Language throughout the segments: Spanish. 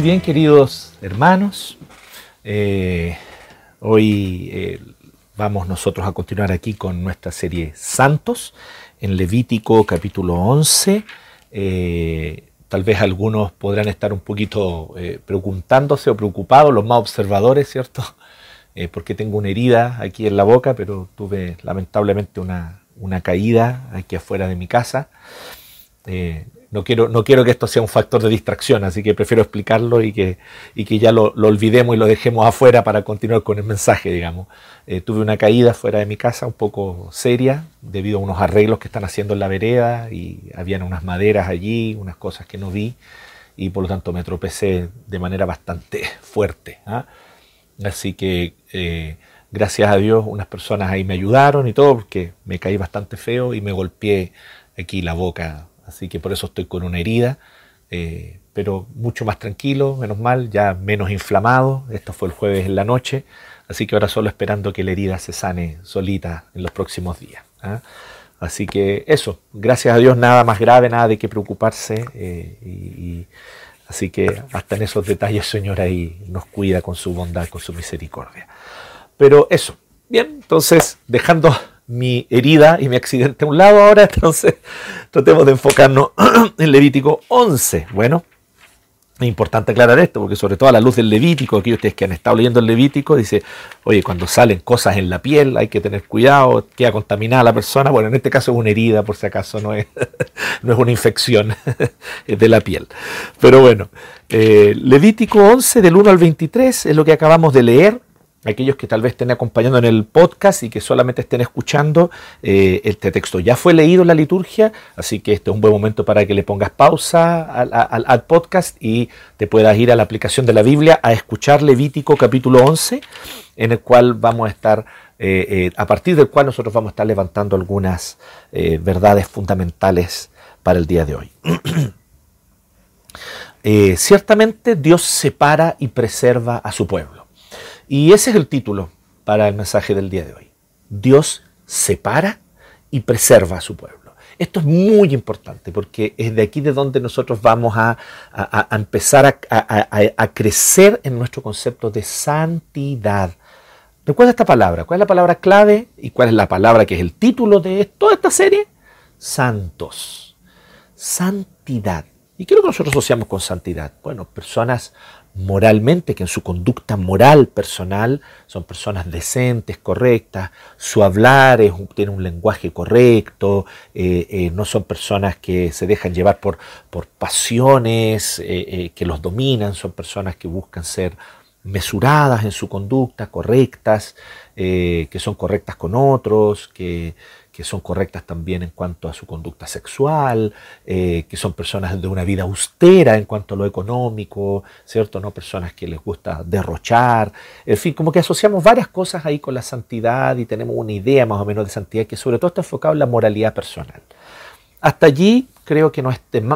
Muy bien, queridos hermanos. Eh, hoy eh, vamos nosotros a continuar aquí con nuestra serie Santos en Levítico capítulo 11. Eh, tal vez algunos podrán estar un poquito preguntándose o preocupados, los más observadores, ¿cierto? porque tengo una herida aquí en la boca, pero tuve lamentablemente una, una caída aquí afuera de mi casa no quiero, no quiero que esto sea un factor de distracción, así que prefiero explicarlo y que, y que ya lo, olvidemos y lo dejemos afuera para continuar con el mensaje, digamos. Eh, tuve una caída fuera de mi casa un poco seria debido a unos arreglos que están haciendo en la vereda y habían unas maderas allí, unas cosas que no vi y por lo tanto me tropecé de manera bastante fuerte. ¿ah? Así que eh, gracias a Dios unas personas ahí me ayudaron y todo porque me caí bastante feo y me golpeé aquí la boca así que por eso estoy con una herida, eh, pero mucho más tranquilo, menos mal, ya menos inflamado. Esto fue el jueves en la noche, así que ahora solo esperando que la herida se sane solita en los próximos días. ¿ah? Así que eso, gracias a Dios nada más grave, nada de qué preocuparse. Eh, y, así que hasta en esos detalles, Señor, ahí nos cuida con su bondad, con su misericordia. Pero eso, bien, entonces dejando mi herida y mi accidente a un lado ahora, entonces tratemos de enfocarnos en Levítico 11. Bueno, es importante aclarar esto, porque sobre todo a la luz del Levítico, aquí ustedes que han estado leyendo el Levítico, dice, oye, cuando salen cosas en la piel hay que tener cuidado, queda contaminada la persona. Bueno, en este caso es una herida, por si acaso no es, no es una infección de la piel. Pero bueno, eh, Levítico 11 del 1 al 23 es lo que acabamos de leer aquellos que tal vez estén acompañando en el podcast y que solamente estén escuchando, eh, este texto ya fue leído la liturgia, así que este es un buen momento para que le pongas pausa al, podcast y te puedas ir a la aplicación de la Biblia a escuchar Levítico capítulo 11, en el cual vamos a estar, eh, eh, a partir del cual nosotros vamos a estar levantando algunas verdades fundamentales para el día de hoy. ciertamente Dios separa y preserva a su pueblo. Y ese es el título para el mensaje del día de hoy. Dios separa y preserva a su pueblo. Esto es muy importante porque es de aquí de donde nosotros vamos a, empezar a, crecer en nuestro concepto de santidad. Recuerda esta palabra. ¿Cuál es la palabra clave y cuál es la palabra que es el título de toda esta serie? Santos. Santidad. ¿Y qué es lo que nosotros asociamos con santidad? Bueno, personas moralmente, que en su conducta moral personal son personas decentes, correctas, su hablar tiene un lenguaje correcto, eh, eh, no son personas que se dejan llevar por, por pasiones eh, que los dominan, son personas que buscan ser mesuradas en su conducta, correctas, que son correctas con otros, que que son correctas también en cuanto a su conducta sexual, eh, que son personas de una vida austera en cuanto a lo económico, ¿cierto? No personas que les gusta derrochar, en fin, como que asociamos varias cosas ahí con la santidad y tenemos una idea más o menos de santidad que sobre todo está enfocado en la moralidad personal. Hasta allí creo que no,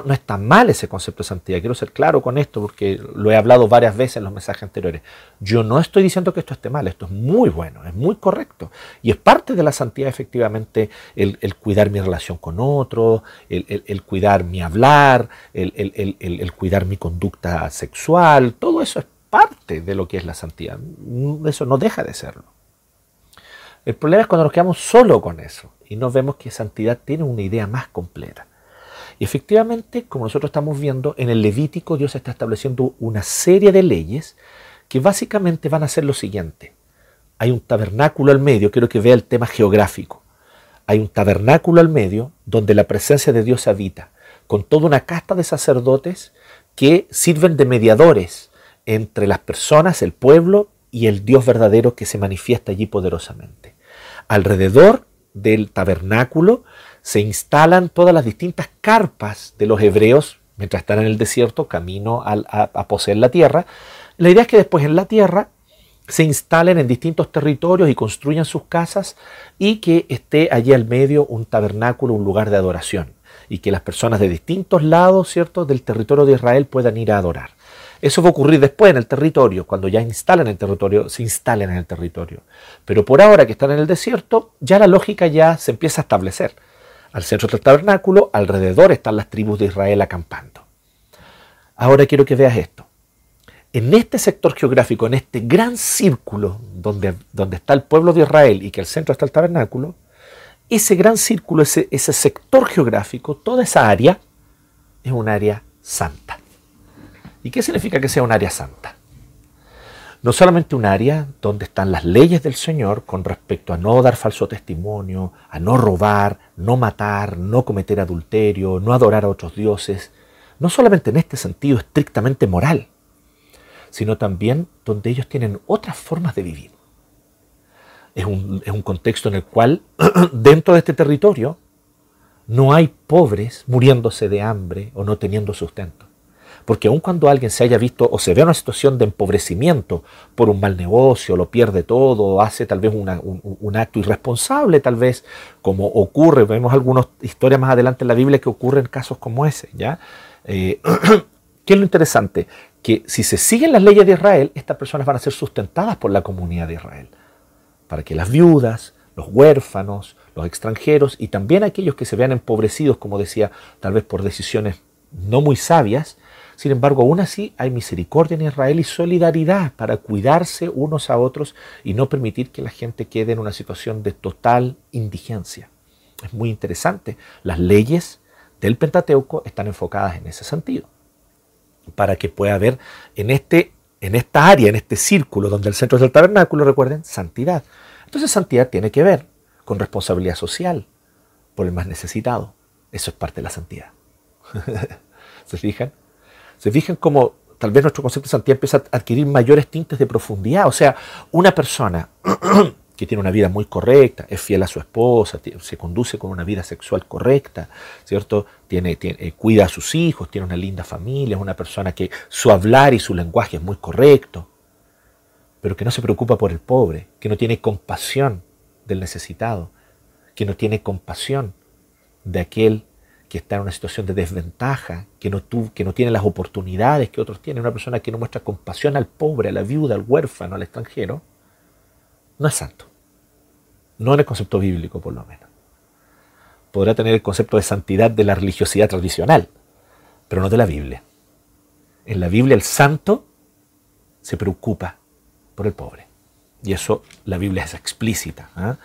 no está mal ese concepto de santidad. Quiero ser claro con esto porque lo he hablado varias veces en los mensajes anteriores. Yo no estoy diciendo que esto esté mal, esto es muy bueno, es muy correcto. Y es parte de la santidad efectivamente el, cuidar mi relación con otros, el, cuidar mi hablar, el, cuidar mi conducta sexual. Todo eso es parte de lo que es la santidad. Eso no deja de serlo. El problema es cuando nos quedamos solo con eso y no vemos que santidad tiene una idea más completa. Y efectivamente, como nosotros estamos viendo, en el Levítico Dios está estableciendo una serie de leyes que básicamente van a ser lo siguiente. Hay un tabernáculo al medio, quiero que vea el tema geográfico. Hay un tabernáculo al medio donde la presencia de Dios habita, con toda una casta de sacerdotes que sirven de mediadores entre las personas, el pueblo y el Dios verdadero que se manifiesta allí poderosamente. Alrededor del tabernáculo se instalan todas las distintas carpas de los hebreos mientras están en el desierto, camino a, poseer la tierra. La idea es que después en la tierra se instalen en distintos territorios y construyan sus casas y que esté allí al medio un tabernáculo, un lugar de adoración y que las personas de distintos lados, ¿cierto?, del territorio de Israel puedan ir a adorar. Eso va a ocurrir después en el territorio, cuando ya instalen el territorio, se instalen en el territorio. Pero por ahora que están en el desierto, ya la lógica ya se empieza a establecer. Al centro del tabernáculo, alrededor están las tribus de Israel acampando. Ahora quiero que veas esto. en este sector geográfico, en este gran círculo donde, donde está el pueblo de Israel y que al centro está el tabernáculo, ese gran círculo, ese, ese sector geográfico, toda esa área, es un área santa. ¿Y qué significa que sea un área santa? No solamente un área donde están las leyes del Señor con respecto a no dar falso testimonio, a no robar, no matar, no cometer adulterio, no adorar a otros dioses, no solamente en este sentido estrictamente moral, sino también donde ellos tienen otras formas de vivir. Es un, es un contexto en el cual dentro de este territorio no hay pobres muriéndose de hambre o no teniendo sustento. Porque aun cuando alguien se haya visto o se ve en una situación de empobrecimiento por un mal negocio, lo pierde todo, hace tal vez un, acto irresponsable, tal vez como ocurre, vemos algunas historias más adelante en la Biblia que ocurren casos como ese, ¿ya? Eh, ¿Qué es lo interesante? Que si se siguen las leyes de Israel, estas personas van a ser sustentadas por la comunidad de Israel. Para que las viudas, los huérfanos, los extranjeros y también aquellos que se vean empobrecidos, como decía, tal vez por decisiones no muy sabias, sin embargo, aún así hay misericordia en Israel y solidaridad para cuidarse unos a otros y no permitir que la gente quede en una situación de total indigencia. Es muy interesante. Las leyes del Pentateuco están enfocadas en ese sentido, para que pueda haber en, este, en esta área, en este círculo donde el centro es el tabernáculo, recuerden, santidad. Entonces santidad tiene que ver con responsabilidad social por el más necesitado. Eso es parte de la santidad. ¿Se fijan? Se fijan cómo tal vez nuestro concepto de santidad empieza a adquirir mayores tintes de profundidad. O sea, una persona que tiene una vida muy correcta, es fiel a su esposa, se conduce con una vida sexual correcta, ¿cierto? Tiene, eh, cuida a sus hijos, tiene una linda familia, es una persona que su hablar y su lenguaje es muy correcto, pero que no se preocupa por el pobre, que no tiene compasión del necesitado, que no tiene compasión de aquel que está en una situación de desventaja, que no, tiene las oportunidades que otros tienen, una persona que no muestra compasión al pobre, a la viuda, al huérfano, al extranjero, no es santo. No en el concepto bíblico, por lo menos. Podrá tener el concepto de santidad de la religiosidad tradicional, pero no de la Biblia. En la Biblia el santo se preocupa por el pobre. Y eso la Biblia es explícita. ¿ah?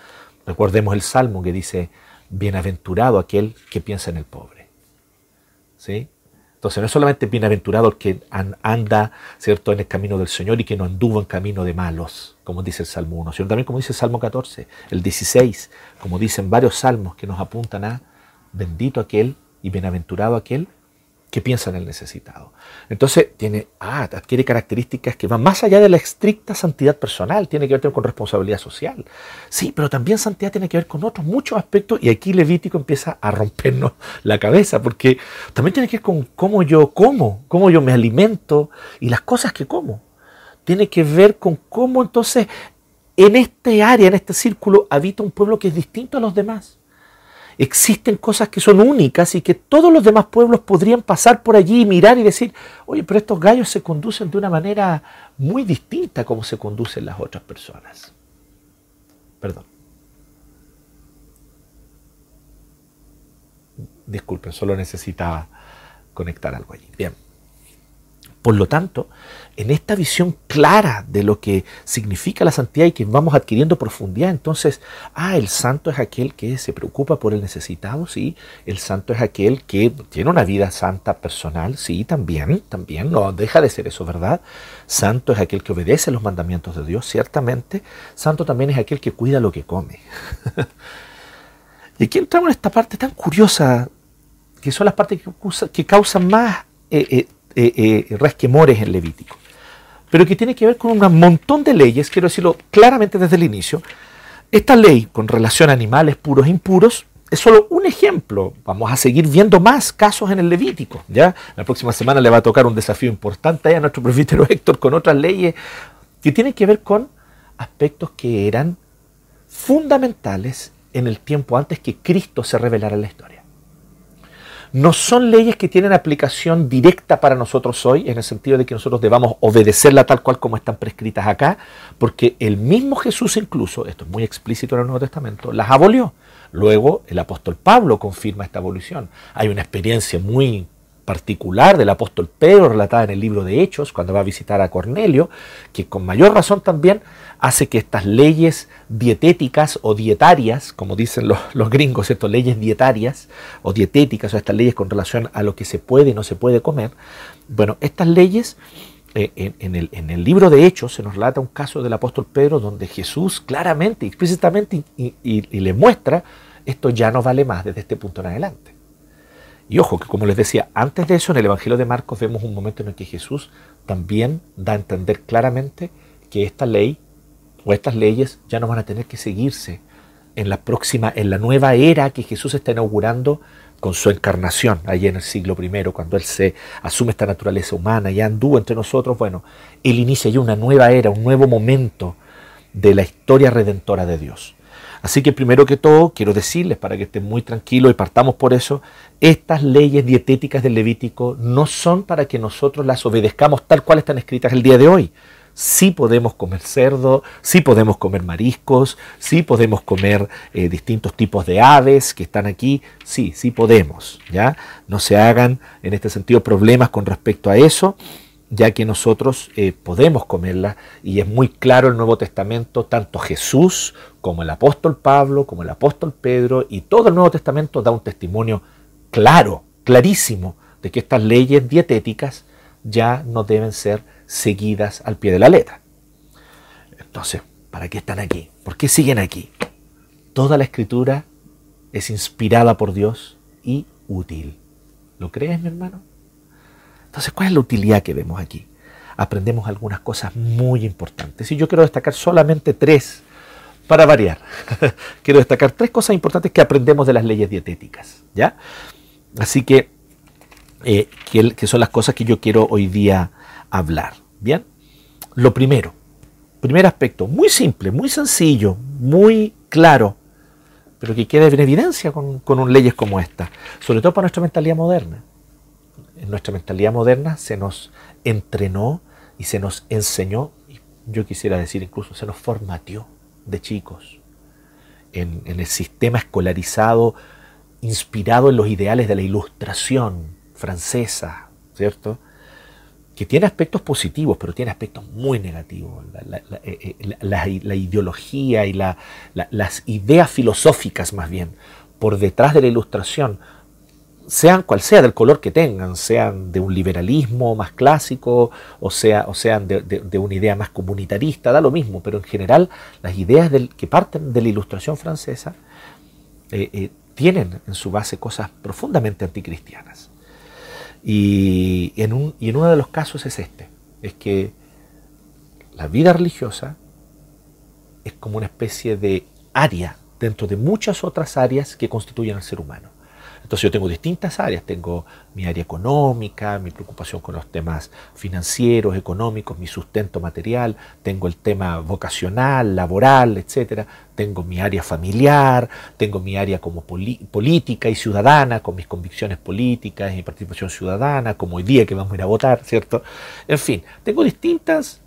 Recordemos el Salmo que dice, bienaventurado aquel que piensa en el pobre. ¿Sí? Entonces no es solamente bienaventurado el que anda ¿cierto? en el camino del Señor y que no anduvo en camino de malos, como dice el Salmo 1, sino también como dice el Salmo 14, el 16, como dicen varios salmos que nos apuntan a bendito aquel y bienaventurado aquel que piensa en el necesitado. Entonces tiene, ah, adquiere características que van más allá de la estricta santidad personal, tiene que ver con responsabilidad social. Sí, pero también santidad tiene que ver con otros muchos aspectos y aquí Levítico empieza a rompernos la cabeza porque también tiene que ver con cómo yo como, cómo yo me alimento y las cosas que como. Tiene que ver con cómo entonces en este área, en este círculo, habita un pueblo que es distinto a los demás existen cosas que son únicas y que todos los demás pueblos podrían pasar por allí y mirar y decir, oye, pero estos gallos se conducen de una manera muy distinta como se conducen las otras personas. Perdón. Disculpen, solo necesitaba conectar algo allí. Bien. Por lo tanto, en esta visión clara de lo que significa la santidad y que vamos adquiriendo profundidad, entonces, ah, el santo es aquel que se preocupa por el necesitado, sí, el santo es aquel que tiene una vida santa personal, sí, también, también, no deja de ser eso, ¿verdad? Santo es aquel que obedece los mandamientos de Dios, ciertamente, santo también es aquel que cuida lo que come. y aquí entramos en esta parte tan curiosa, que son las partes que, causan más... Eh, eh, eh, eh, resquemores en Levítico, pero que tiene que ver con un montón de leyes, quiero decirlo claramente desde el inicio. Esta ley con relación a animales puros e impuros es solo un ejemplo. Vamos a seguir viendo más casos en el Levítico. ¿ya? La próxima semana le va a tocar un desafío importante a nuestro profetero Héctor con otras leyes que tienen que ver con aspectos que eran fundamentales en el tiempo antes que Cristo se revelara en la historia no son leyes que tienen aplicación directa para nosotros hoy, en el sentido de que nosotros debamos obedecerla tal cual como están prescritas acá, porque el mismo Jesús incluso, esto es muy explícito en el Nuevo Testamento, las abolió. Luego el apóstol Pablo confirma esta abolición. Hay una experiencia muy particular del apóstol Pedro relatada en el libro de Hechos, cuando va a visitar a Cornelio, que con mayor razón también hace que estas leyes dietéticas o dietarias, como dicen los, gringos, estas leyes dietarias o dietéticas o estas leyes con relación a lo que se puede y no se puede comer, bueno, estas leyes eh, en, el, en, el, libro de Hechos se nos relata un caso del apóstol Pedro donde Jesús claramente, explícitamente y le muestra, esto ya no vale más desde este punto en adelante. Y ojo, que como les decía, antes de eso en el Evangelio de Marcos vemos un momento en el que Jesús también da a entender claramente que esta ley o estas leyes ya no van a tener que seguirse en la próxima, en la nueva era que Jesús está inaugurando con su encarnación allí en el siglo I, cuando Él se asume esta naturaleza humana y anduvo entre nosotros, bueno, Él inicia ya una nueva era, un nuevo momento de la historia redentora de Dios. Así que primero que todo, quiero decirles, para que estén muy tranquilos y partamos por eso, estas leyes dietéticas del Levítico no son para que nosotros las obedezcamos tal cual están escritas el día de hoy. Sí podemos comer cerdo, sí podemos comer mariscos, sí podemos comer eh, distintos tipos de aves que están aquí, sí, sí podemos, ¿ya? No se hagan en este sentido problemas con respecto a eso ya que nosotros eh, podemos comerla y es muy claro el Nuevo Testamento, tanto Jesús como el apóstol Pablo, como el apóstol Pedro y todo el Nuevo Testamento da un testimonio claro, clarísimo, de que estas leyes dietéticas ya no deben ser seguidas al pie de la letra. Entonces, ¿para qué están aquí? ¿Por qué siguen aquí? Toda la escritura es inspirada por Dios y útil. ¿Lo crees, mi hermano? Entonces, ¿cuál es la utilidad que vemos aquí? Aprendemos algunas cosas muy importantes y yo quiero destacar solamente tres para variar. quiero destacar tres cosas importantes que aprendemos de las leyes dietéticas, ¿ya? Así que, eh, que, son las cosas que yo quiero hoy día hablar, ¿bien? Lo primero, primer aspecto, muy simple, muy sencillo, muy claro, pero que queda en evidencia con, con leyes como esta, sobre todo para nuestra mentalidad moderna en nuestra mentalidad moderna se nos entrenó y se nos enseñó, yo quisiera decir incluso se nos formateó de chicos en, el sistema escolarizado inspirado en los ideales de la ilustración francesa, ¿cierto? Que tiene aspectos positivos, pero tiene aspectos muy negativos. La, eh, eh, ideología y las ideas filosóficas más bien por detrás de la ilustración sean cual sea del color que tengan, sean de un liberalismo más clásico o, sea, o sean de, una idea más comunitarista, da lo mismo, pero en general las ideas que parten de la ilustración francesa eh, eh, tienen en su base cosas profundamente anticristianas. Y en, un, y en uno de los casos es este, es que la vida religiosa es como una especie de área dentro de muchas otras áreas que constituyen al ser humano. Entonces yo tengo distintas áreas, tengo mi área económica, mi preocupación con los temas financieros, económicos, mi sustento material, tengo el tema vocacional, laboral, etcétera, tengo mi área familiar, tengo mi área como política y ciudadana, con mis convicciones políticas y participación ciudadana, como hoy día que vamos a ir a votar, ¿cierto? En fin, tengo distintas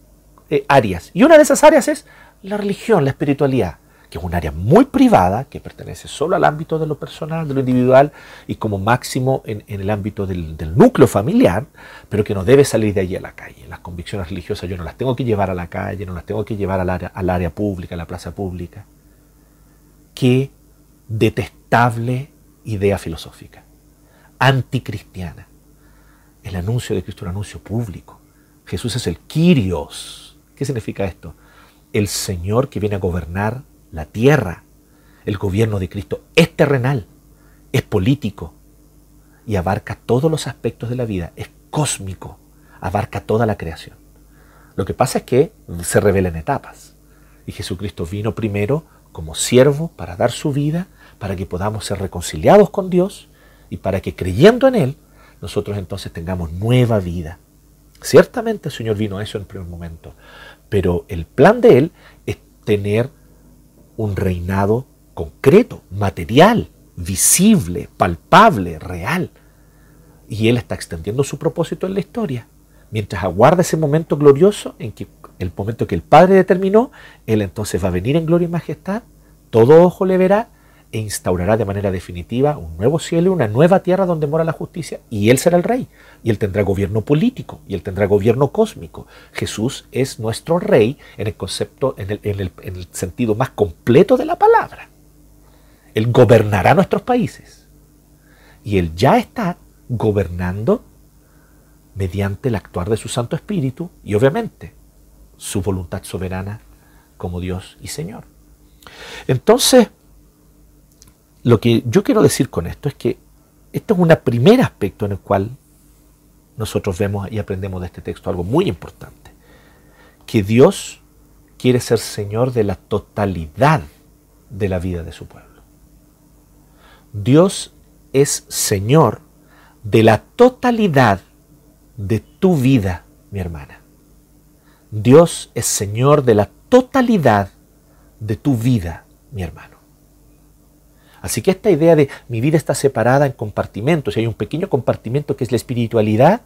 eh, áreas. Y una de esas áreas es la religión, la espiritualidad que es un área muy privada, que pertenece solo al ámbito de lo personal, de lo individual y como máximo en, el ámbito del, núcleo familiar, pero que no debe salir de allí a la calle. Las convicciones religiosas yo no las tengo que llevar a la calle, no las tengo que llevar al área, al área pública, a la plaza pública. Qué detestable idea filosófica, anticristiana. El anuncio de Cristo es un anuncio público. Jesús es el Kyrios. ¿Qué significa esto? El Señor que viene a gobernar la tierra, el gobierno de Cristo es terrenal, es político y abarca todos los aspectos de la vida, es cósmico, abarca toda la creación. Lo que pasa es que se revela en etapas y Jesucristo vino primero como siervo para dar su vida, para que podamos ser reconciliados con Dios y para que creyendo en Él nosotros entonces tengamos nueva vida. Ciertamente el Señor vino a eso en primer momento, pero el plan de Él es tener un reinado concreto, material, visible, palpable, real. Y Él está extendiendo su propósito en la historia. Mientras aguarda ese momento glorioso, en que el momento que el Padre determinó, Él entonces va a venir en gloria y majestad, todo ojo le verá, e instaurará de manera definitiva un nuevo cielo una nueva tierra donde mora la justicia, y Él será el rey, y Él tendrá gobierno político, y Él tendrá gobierno cósmico. Jesús es nuestro rey en el concepto, en el, en el sentido más completo de la palabra. Él gobernará nuestros países, y Él ya está gobernando mediante el actuar de su Santo Espíritu y obviamente su voluntad soberana como Dios y Señor. Entonces, lo que yo quiero decir con esto es que este es un primer aspecto en el cual nosotros vemos y aprendemos de este texto algo muy importante, que Dios quiere ser Señor de la totalidad de la vida de su pueblo. Dios es Señor de la totalidad de tu vida, mi hermana. Dios es Señor de la totalidad de tu vida, mi hermano. Así que esta idea de mi vida está separada en compartimentos y hay un pequeño compartimento que es la espiritualidad,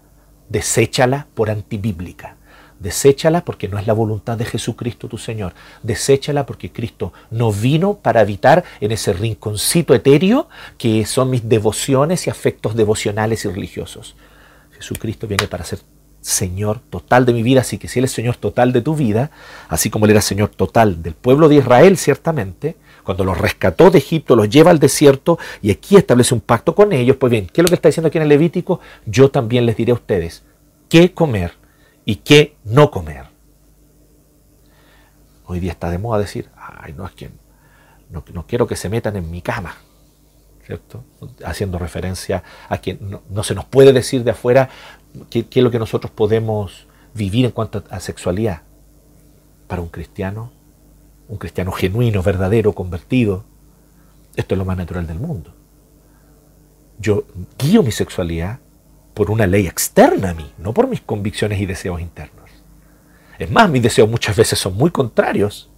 deséchala por antibíblica. Deséchala porque no es la voluntad de Jesucristo tu Señor. Deséchala porque Cristo no vino para habitar en ese rinconcito etéreo que son mis devociones y afectos devocionales y religiosos. Jesucristo viene para ser Señor total de mi vida, así que si Él es Señor total de tu vida, así como Él era Señor total del pueblo de Israel, ciertamente, cuando los rescató de Egipto, los lleva al desierto y aquí establece un pacto con ellos, pues bien, ¿qué es lo que está diciendo aquí en el Levítico? Yo también les diré a ustedes qué comer y qué no comer. Hoy día está de moda decir, ay, no es que no, no quiero que se metan en mi cama. ¿cierto? Haciendo referencia a que no, se nos puede decir de afuera qué, es lo que nosotros podemos vivir en cuanto a, sexualidad. Para un cristiano, un cristiano genuino, verdadero, convertido, esto es lo más natural del mundo. Yo guío mi sexualidad por una ley externa a mí, no por mis convicciones y deseos internos. Es más, mis deseos muchas veces son muy contrarios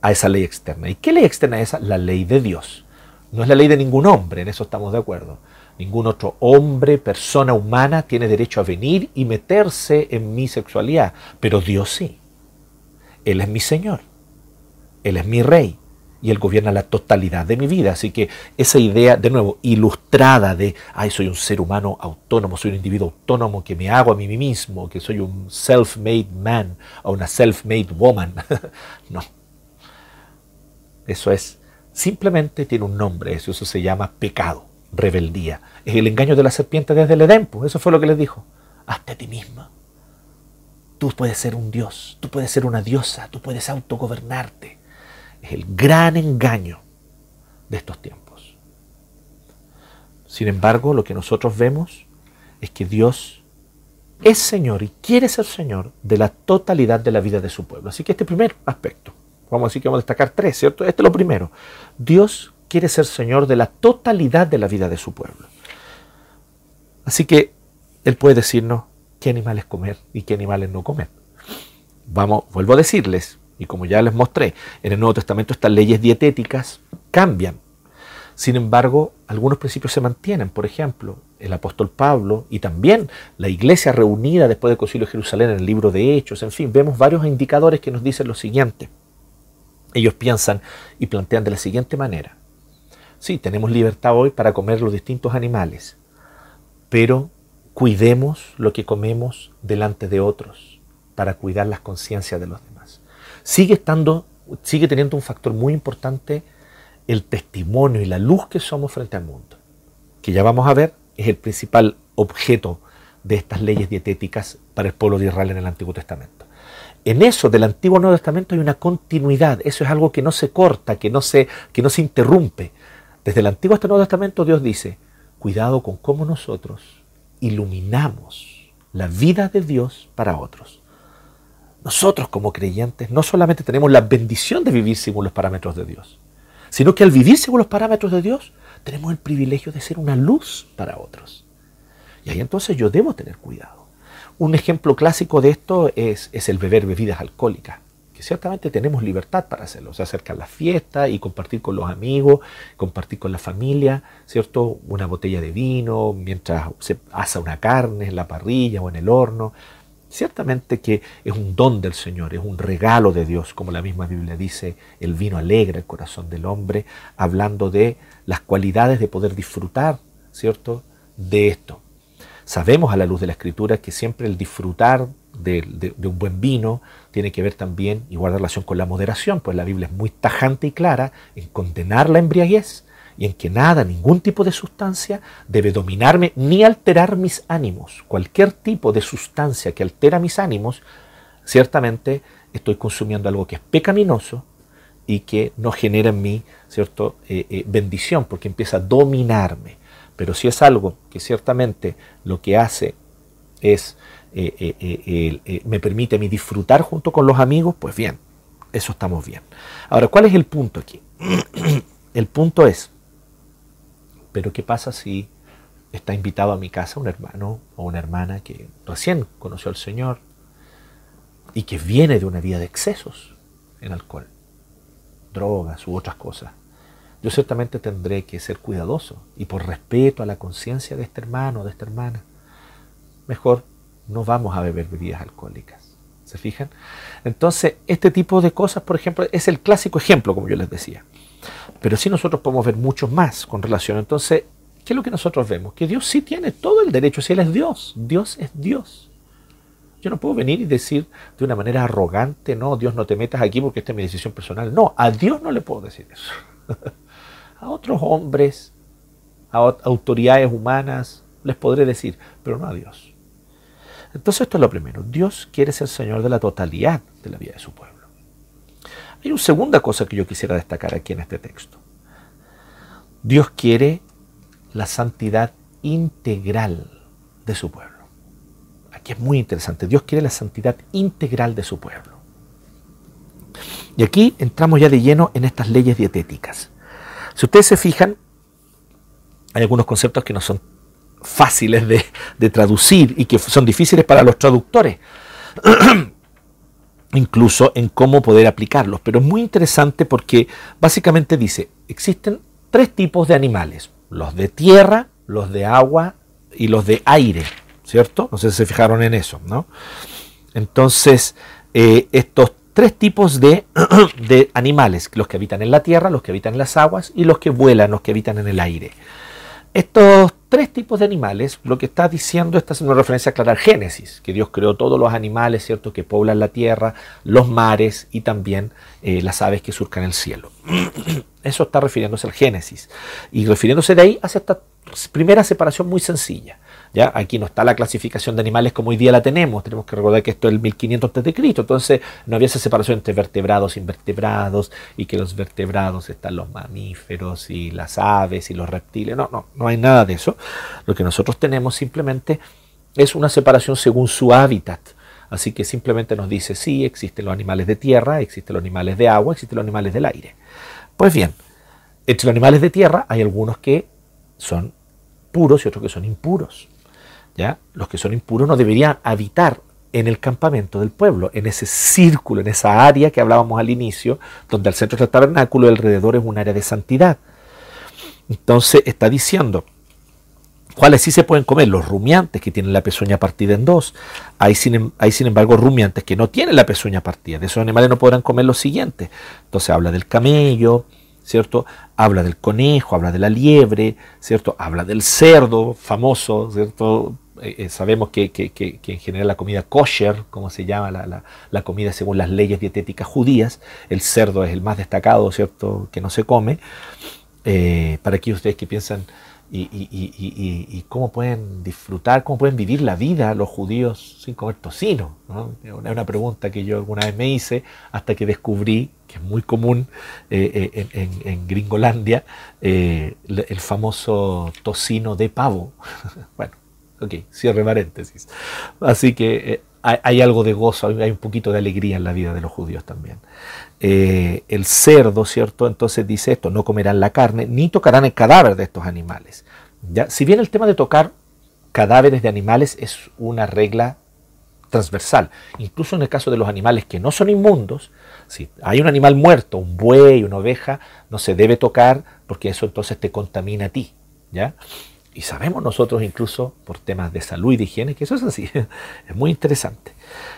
a esa ley externa. ¿Y qué ley externa es esa? La ley de Dios. No es la ley de ningún hombre, en eso estamos de acuerdo. Ningún otro hombre, persona humana, tiene derecho a venir y meterse en mi sexualidad, pero Dios sí. Él es mi Señor, Él es mi Rey y Él gobierna la totalidad de mi vida. Así que esa idea, de nuevo, ilustrada de, ay, soy un ser humano autónomo, soy un individuo autónomo que me hago a mí mismo, que soy un self-made man o una self-made woman. no. Eso es Simplemente tiene un nombre, eso, se llama pecado, rebeldía. Es el engaño de la serpiente desde el Edén, pues, eso fue lo que les dijo. Hazte a ti misma. Tú puedes ser un dios, tú puedes ser una diosa, tú puedes autogobernarte. Es el gran engaño de estos tiempos. Sin embargo, lo que nosotros vemos es que Dios es Señor y quiere ser Señor de la totalidad de la vida de su pueblo. Así que este primer aspecto, Vamos a decir que vamos a destacar tres, ¿cierto? Este es lo primero. Dios quiere ser Señor de la totalidad de la vida de su pueblo. Así que Él puede decirnos qué animales comer y qué animales no comer. Vamos, vuelvo a decirles, y como ya les mostré, en el Nuevo Testamento estas leyes dietéticas cambian. Sin embargo, algunos principios se mantienen. Por ejemplo, el apóstol Pablo y también la iglesia reunida después del Concilio de Jerusalén en el libro de Hechos, en fin, vemos varios indicadores que nos dicen lo siguiente. Ellos piensan y plantean de la siguiente manera. Sí, tenemos libertad hoy para comer los distintos animales, pero cuidemos lo que comemos delante de otros para cuidar las conciencias de los demás. Sigue estando, sigue teniendo un factor muy importante el testimonio y la luz que somos frente al mundo, que ya vamos a ver es el principal objeto de estas leyes dietéticas para el pueblo de Israel en el Antiguo Testamento en eso del Antiguo Nuevo Testamento hay una continuidad. Eso es algo que no se corta, que no se, que no se interrumpe. Desde el Antiguo hasta el Nuevo Testamento Dios dice, cuidado con cómo nosotros iluminamos la vida de Dios para otros. Nosotros como creyentes no solamente tenemos la bendición de vivir según los parámetros de Dios, sino que al vivir según los parámetros de Dios tenemos el privilegio de ser una luz para otros. Y ahí entonces yo debo tener cuidado. Un ejemplo clásico de esto es, el beber bebidas alcohólicas, que ciertamente tenemos libertad para hacerlo, se acercar a la fiesta y compartir con los amigos, compartir con la familia, ¿cierto? Una botella de vino mientras se asa una carne en la parrilla o en el horno. Ciertamente que es un don del Señor, es un regalo de Dios, como la misma Biblia dice, el vino alegra el corazón del hombre, hablando de las cualidades de poder disfrutar, ¿cierto?, de esto. Sabemos a la luz de la Escritura que siempre el disfrutar de, un buen vino tiene que ver también y guarda relación con la moderación, pues la Biblia es muy tajante y clara en condenar la embriaguez y en que nada, ningún tipo de sustancia debe dominarme ni alterar mis ánimos. Cualquier tipo de sustancia que altera mis ánimos, ciertamente estoy consumiendo algo que es pecaminoso y que no genera en mí cierto eh, eh, bendición porque empieza a dominarme. Pero si es algo que ciertamente lo que hace es eh, me permite a disfrutar junto con los amigos, pues bien, eso estamos bien. Ahora, ¿cuál es el punto aquí? el punto es pero ¿qué pasa si está invitado a mi casa un hermano o una hermana que recién conoció al Señor y que viene de una vida de excesos en alcohol, drogas u otras cosas? Yo ciertamente tendré que ser cuidadoso y por respeto a la conciencia de este hermano o de esta hermana, mejor no vamos a beber bebidas alcohólicas. ¿Se fijan? Entonces, este tipo de cosas, por ejemplo, es el clásico ejemplo, como yo les decía. Pero sí nosotros podemos ver mucho más con relación. Entonces, ¿qué es lo que nosotros vemos? Que Dios sí tiene todo el derecho, si Él es Dios, Dios es Dios. Yo no puedo venir y decir de una manera arrogante, no, Dios no te metas aquí porque esta es mi decisión personal. No, a Dios no le puedo decir eso. a otros hombres, a autoridades humanas, les podré decir, pero no a Dios. Entonces esto es lo primero. Dios quiere ser Señor de la totalidad de la vida de su pueblo. Hay una segunda cosa que yo quisiera destacar aquí en este texto. Dios quiere la santidad integral de su pueblo. Aquí es muy interesante. Dios quiere la santidad integral de su pueblo. Y aquí entramos ya de lleno en estas leyes dietéticas. Si ustedes se fijan, hay algunos conceptos que no son fáciles de, de traducir y que son difíciles para los traductores. incluso en cómo poder aplicarlos. Pero es muy interesante porque básicamente dice, existen tres tipos de animales, los de tierra, los de agua y los de aire, ¿cierto? No sé si se fijaron en eso, ¿no? Entonces, eh, estos tres tipos de, de, animales, los que habitan en la tierra, los que habitan en las aguas y los que vuelan, los que habitan en el aire. Estos tres tipos de animales, lo que está diciendo, está haciendo referencia clara al Génesis, que Dios creó todos los animales, ¿cierto?, que poblan la tierra, los mares y también eh, las aves que surcan el cielo. Eso está refiriéndose al Génesis. Y refiriéndose de ahí hace esta primera separación muy sencilla. ¿Ya? Aquí no está la clasificación de animales como hoy día la tenemos. Tenemos que recordar que esto es el 1500 a.C. Entonces no había esa separación entre vertebrados invertebrados y que los vertebrados están los mamíferos y las aves y los reptiles. No, no, no hay nada de eso. Lo que nosotros tenemos simplemente es una separación según su hábitat. Así que simplemente nos dice, sí, existen los animales de tierra, existen los animales de agua, existen los animales del aire. Pues bien, entre los animales de tierra hay algunos que son puros y otros que son impuros. ¿Ya? Los que son impuros no deberían habitar en el campamento del pueblo, en ese círculo, en esa área que hablábamos al inicio, donde al centro del tabernáculo alrededor es un área de santidad. Entonces está diciendo, ¿cuáles sí se pueden comer? Los rumiantes que tienen la pezuña partida en dos. Hay sin, em, hay sin embargo rumiantes que no tienen la pezuña partida. De esos animales no podrán comer los siguientes. Entonces habla del camello, ¿cierto? Habla del conejo, habla de la liebre, ¿cierto? Habla del cerdo famoso, ¿cierto? Eh, eh, sabemos que, en general la comida kosher, como se llama la, comida según las leyes dietéticas judías, el cerdo es el más destacado, ¿cierto?, que no se come. Eh, para aquellos ustedes que piensan y, cómo pueden disfrutar, cómo pueden vivir la vida los judíos sin comer tocino. Es una pregunta que yo alguna vez me hice hasta que descubrí, que es muy común en, Gringolandia, el famoso tocino de pavo. bueno, Ok, cierre paréntesis. Así que eh, hay, algo de gozo, hay un poquito de alegría en la vida de los judíos también. Eh, el cerdo, ¿cierto? Entonces dice esto, no comerán la carne, ni tocarán el cadáver de estos animales. ¿Ya? Si bien el tema de tocar cadáveres de animales es una regla transversal, incluso en el caso de los animales que no son inmundos, si hay un animal muerto, un buey, una oveja, no se debe tocar porque eso entonces te contamina a ti. ¿ya? Y sabemos nosotros incluso por temas de salud y de higiene que eso es así. Es muy interesante.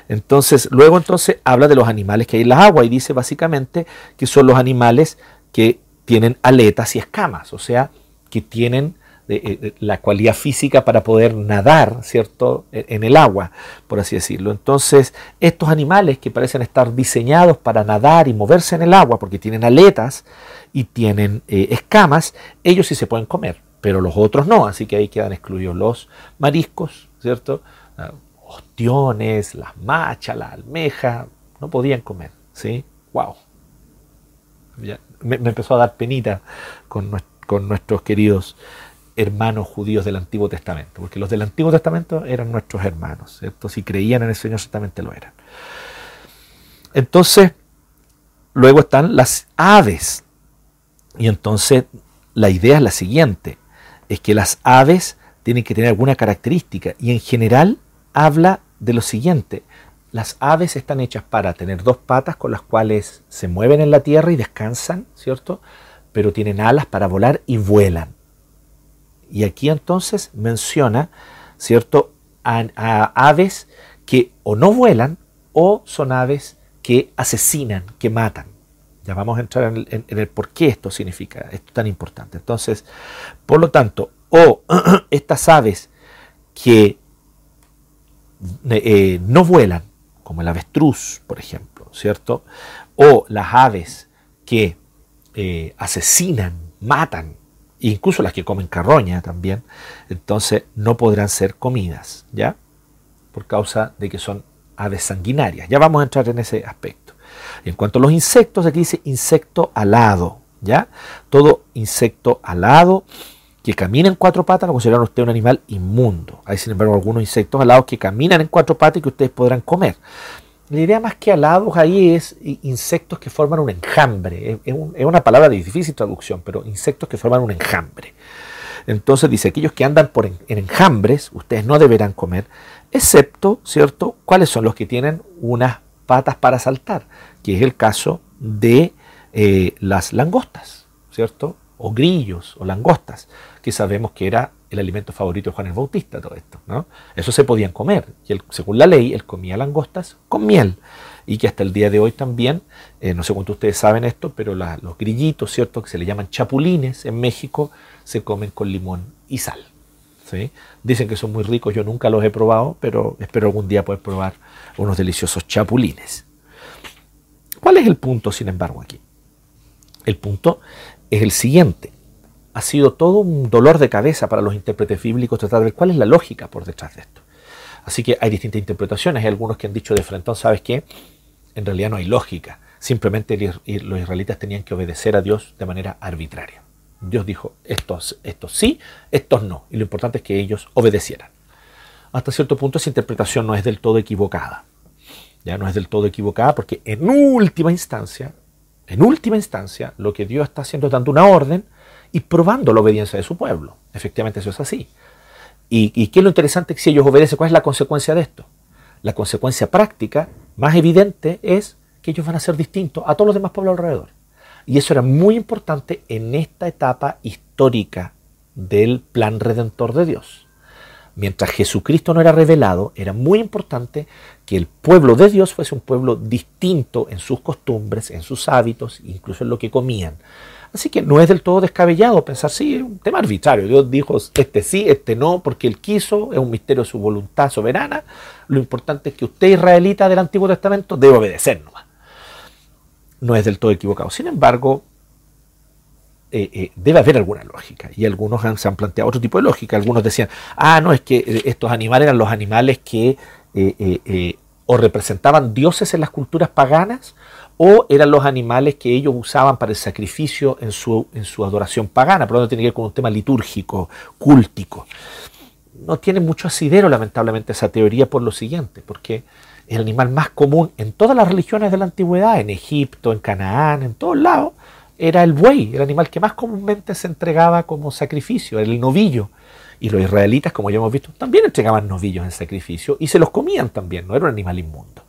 Entonces, luego entonces habla de los animales que hay en las aguas y dice básicamente que son los animales que tienen aletas y escamas, o sea, que tienen eh, eh, la cualidad física para poder nadar, ¿cierto?, e, en el agua, por así decirlo. Entonces, estos animales que parecen estar diseñados para nadar y moverse en el agua porque tienen aletas y tienen eh, escamas, ellos sí se pueden comer, pero los otros no, así que ahí quedan excluidos los mariscos, ¿cierto? Ah, ostiones, las machas, la almeja, no podían comer, ¿sí? ¡Wow! me, empezó a dar penita con, con nuestros queridos hermanos judíos del Antiguo Testamento, porque los del Antiguo Testamento eran nuestros hermanos, ¿cierto? Si creían en el Señor, ciertamente lo eran. Entonces, luego están las aves. Y entonces la idea es la siguiente, es que las aves tienen que tener alguna característica y en general habla de lo siguiente, las aves están hechas para tener dos patas con las cuales se mueven en la tierra y descansan, ¿cierto? Pero tienen alas para volar y vuelan. Y aquí entonces menciona, ¿cierto?, a, aves que o no vuelan o son aves que asesinan, que matan. Ya vamos a entrar en el, por qué esto significa, esto tan importante. Entonces, por lo tanto, o estas aves que eh, no vuelan, como el avestruz, por ejemplo, ¿cierto? O las aves que eh, asesinan, matan, incluso las que comen carroña también, entonces no podrán ser comidas, ¿ya? Por causa de que son aves sanguinarias. Ya vamos a entrar en ese aspecto. En cuanto a los insectos, aquí dice insecto alado, ¿ya? Todo insecto alado que camina en cuatro patas lo consideran usted un animal inmundo. Hay sin embargo algunos insectos alados que caminan en cuatro patas y que ustedes podrán comer. La idea más que alados ahí es insectos que forman un enjambre. Es, una palabra de difícil traducción, pero insectos que forman un enjambre. Entonces dice, aquellos que andan por en, enjambres, ustedes no deberán comer, excepto, ¿cierto?, cuáles son los que tienen unas patas para saltar, que es el caso de eh, las langostas, ¿cierto? O grillos o langostas, que sabemos que era el alimento favorito de Juan el Bautista, todo esto. ¿no? Eso se podían comer. Y según la ley, él comía langostas con miel. Y que hasta el día de hoy también, eh, no sé cuánto ustedes saben esto, pero los grillitos, ¿cierto? Que se le llaman chapulines en México, se comen con limón y sal. ¿sí? Dicen que son muy ricos, yo nunca los he probado, pero espero algún día poder probar unos deliciosos chapulines. ¿Cuál es el punto, sin embargo, aquí? El punto es el siguiente ha sido todo un dolor de cabeza para los intérpretes bíblicos tratar de ver cuál es la lógica por detrás de esto. Así que hay distintas interpretaciones. Hay algunos que han dicho de frente, ¿sabes qué? En realidad no hay lógica. Simplemente los israelitas tenían que obedecer a Dios de manera arbitraria. Dios dijo, estos, estos sí, estos no. Y lo importante es que ellos obedecieran. Hasta cierto punto esa interpretación no es del todo equivocada. Ya no es del todo equivocada porque en última instancia, en última instancia, lo que Dios está haciendo es dando una orden y probando la obediencia de su pueblo. Efectivamente eso es así. ¿Y, qué es lo interesante? Que si ellos obedecen, ¿cuál es la consecuencia de esto? La consecuencia práctica más evidente es que ellos van a ser distintos a todos los demás pueblos alrededor. Y eso era muy importante en esta etapa histórica del plan redentor de Dios. Mientras Jesucristo no era revelado, era muy importante que el pueblo de Dios fuese un pueblo distinto en sus costumbres, en sus hábitos, incluso en lo que comían. Así que no es del todo descabellado pensar, sí, es un tema arbitrario. Dios dijo, este sí, este no, porque Él quiso, es un misterio de su voluntad soberana. Lo importante es que usted, israelita del Antiguo Testamento, debe obedecernos. No es del todo equivocado. Sin embargo, eh, eh, debe haber alguna lógica. Y algunos se han planteado otro tipo de lógica. Algunos decían, ah, no, es que eh, estos animales eran los animales que o representaban dioses en las culturas paganas o eran los animales que ellos usaban para el sacrificio en su, en su adoración pagana, pero no tiene que ver con un tema litúrgico, cúltico. No tiene mucho asidero, lamentablemente, esa teoría por lo siguiente, porque el animal más común en todas las religiones de la antigüedad, en Egipto, en Canaán, en todos lados, era el buey, el animal que más comúnmente se entregaba como sacrificio, el novillo. Y los israelitas, como ya hemos visto, también entregaban novillos en sacrificio y se los comían también, no era un animal inmundo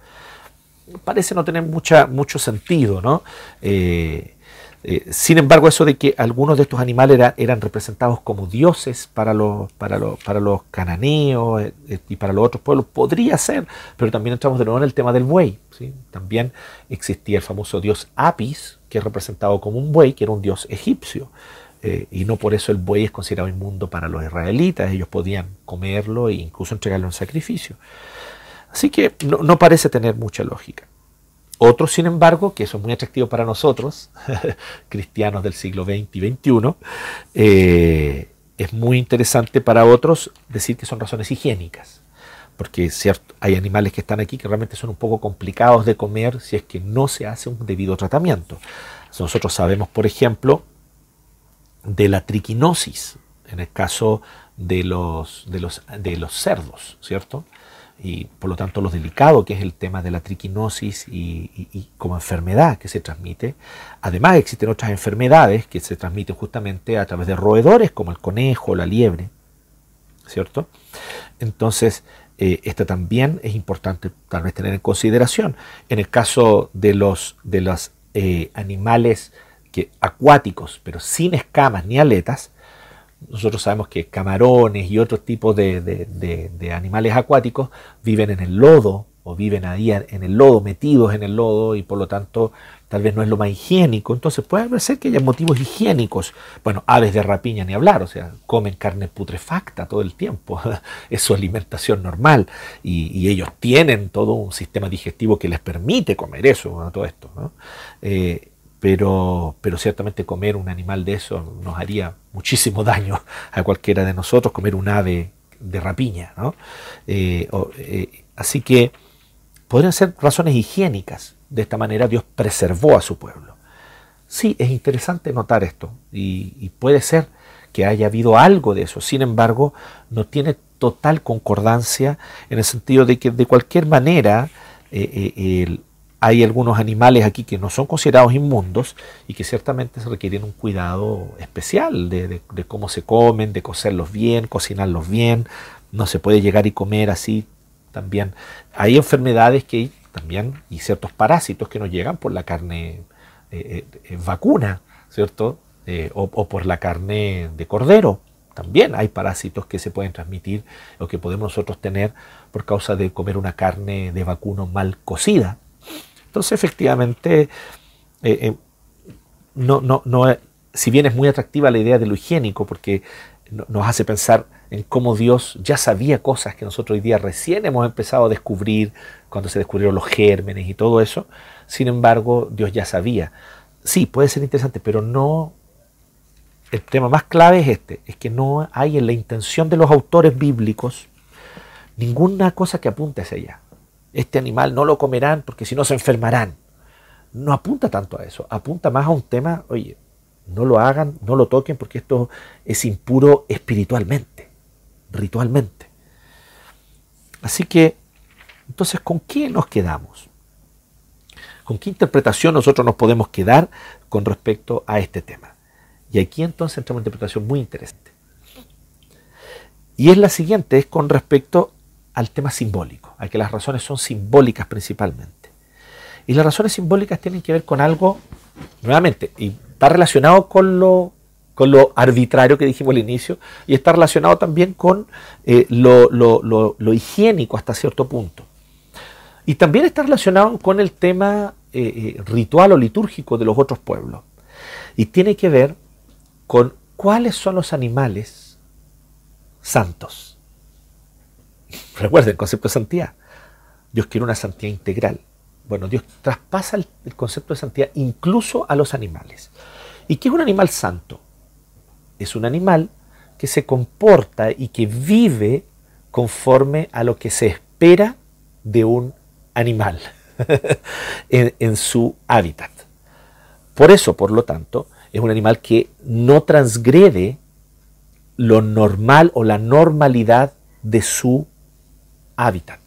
parece no tener mucha, mucho sentido, ¿no? Eh, Eh, sin embargo, eso de que algunos de estos animales eran representados como dioses para los, para los, para los cananeos eh, y para los otros pueblos podría ser, pero también entramos de nuevo en el tema del buey. ¿sí? También existía el famoso dios Apis, que es representado como un buey, que era un dios egipcio. y no por eso el buey es considerado inmundo para los israelitas, ellos podían comerlo e incluso entregarlo en sacrificio. Así que no parece tener mucha lógica. Otros, sin embargo, que eso es muy atractivo para nosotros, cristianos del siglo XX y XXI, eh, es muy interesante para otros decir que son razones higiénicas. Porque cierto, hay animales que están aquí que realmente son un poco complicados de comer si es que no se hace un debido tratamiento. Nosotros sabemos, por ejemplo, de la triquinosis, en el caso de los, de los, de los cerdos, ¿cierto? y por lo tanto lo delicado que es el tema de la triquinosis y, como enfermedad que se transmite. Además existen otras enfermedades que se transmiten justamente a través de roedores como el conejo, la liebre, ¿cierto? Entonces, eh, esta también es importante tal vez tener en consideración. En el caso de los, de los eh, animales acuáticos, pero sin escamas ni aletas, nosotros sabemos que camarones y otros tipos de, animales acuáticos viven en el lodo o viven ahí en el lodo, metidos en el lodo y por lo tanto tal vez no es lo más higiénico. Entonces puede ser que haya motivos higiénicos. Bueno, aves de rapiña ni hablar, o sea, comen carne putrefacta todo el tiempo. es su alimentación normal y, ellos tienen todo un sistema digestivo que les permite comer eso, todo esto. ¿no? Eh, pero, pero ciertamente comer un animal de eso nos haría muchísimo daño a cualquiera de nosotros, comer un ave de rapiña. ¿no? Eh, eh, así que podrían ser razones higiénicas. De esta manera Dios preservó a su pueblo. Sí, es interesante notar esto y, puede ser que haya habido algo de eso. Sin embargo, no tiene total concordancia en el sentido de que de cualquier manera eh, el, hay algunos animales aquí que no son considerados inmundos y que ciertamente se requieren un cuidado especial de, cómo se comen, de cocerlos bien, cocinarlos bien. No se puede llegar y comer así también. Hay enfermedades que también y ciertos parásitos que nos llegan por la carne eh, eh, eh, vacuna, ¿cierto? o, por la carne de cordero. También hay parásitos que se pueden transmitir o que podemos nosotros tener por causa de comer una carne de vacuno mal cocida. Entonces, efectivamente, no, no, no, si bien es muy atractiva la idea de lo higiénico, porque nos hace pensar en cómo Dios ya sabía cosas que nosotros hoy día recién hemos empezado a descubrir cuando se descubrieron los gérmenes y todo eso. Sin embargo, Dios ya sabía. Sí, puede ser interesante, pero no... El tema más clave es este, es que no hay en la intención de los autores bíblicos ninguna cosa que apunte hacia allá este animal no lo comerán porque si no se enfermarán. No apunta tanto a eso, apunta más a un tema, oye, no lo hagan, no lo toquen porque esto es impuro espiritualmente, ritualmente. Así que, entonces, ¿con qué nos quedamos? ¿Con qué interpretación nosotros nos podemos quedar con respecto a este tema? Y aquí entonces entra una interpretación muy interesante. Y es la siguiente, es con respecto al tema simbólico, a que las razones son simbólicas principalmente. Y las razones simbólicas tienen que ver con algo, nuevamente, y está relacionado con lo, con lo arbitrario que dijimos al inicio, y está relacionado también con eh, lo, higiénico hasta cierto punto. Y también está relacionado con el tema eh, eh, ritual o litúrgico de los otros pueblos. Y tiene que ver con cuáles son los animales santos Recuerden concepto de santidad. Dios quiere una santidad integral. Bueno, Dios traspasa el, concepto de santidad incluso a los animales. ¿Y qué es un animal santo? Es un animal que se comporta y que vive conforme a lo que se espera de un animal en, su hábitat. Por eso, por lo tanto, es un animal que no transgrede lo normal o la normalidad de su hábitat.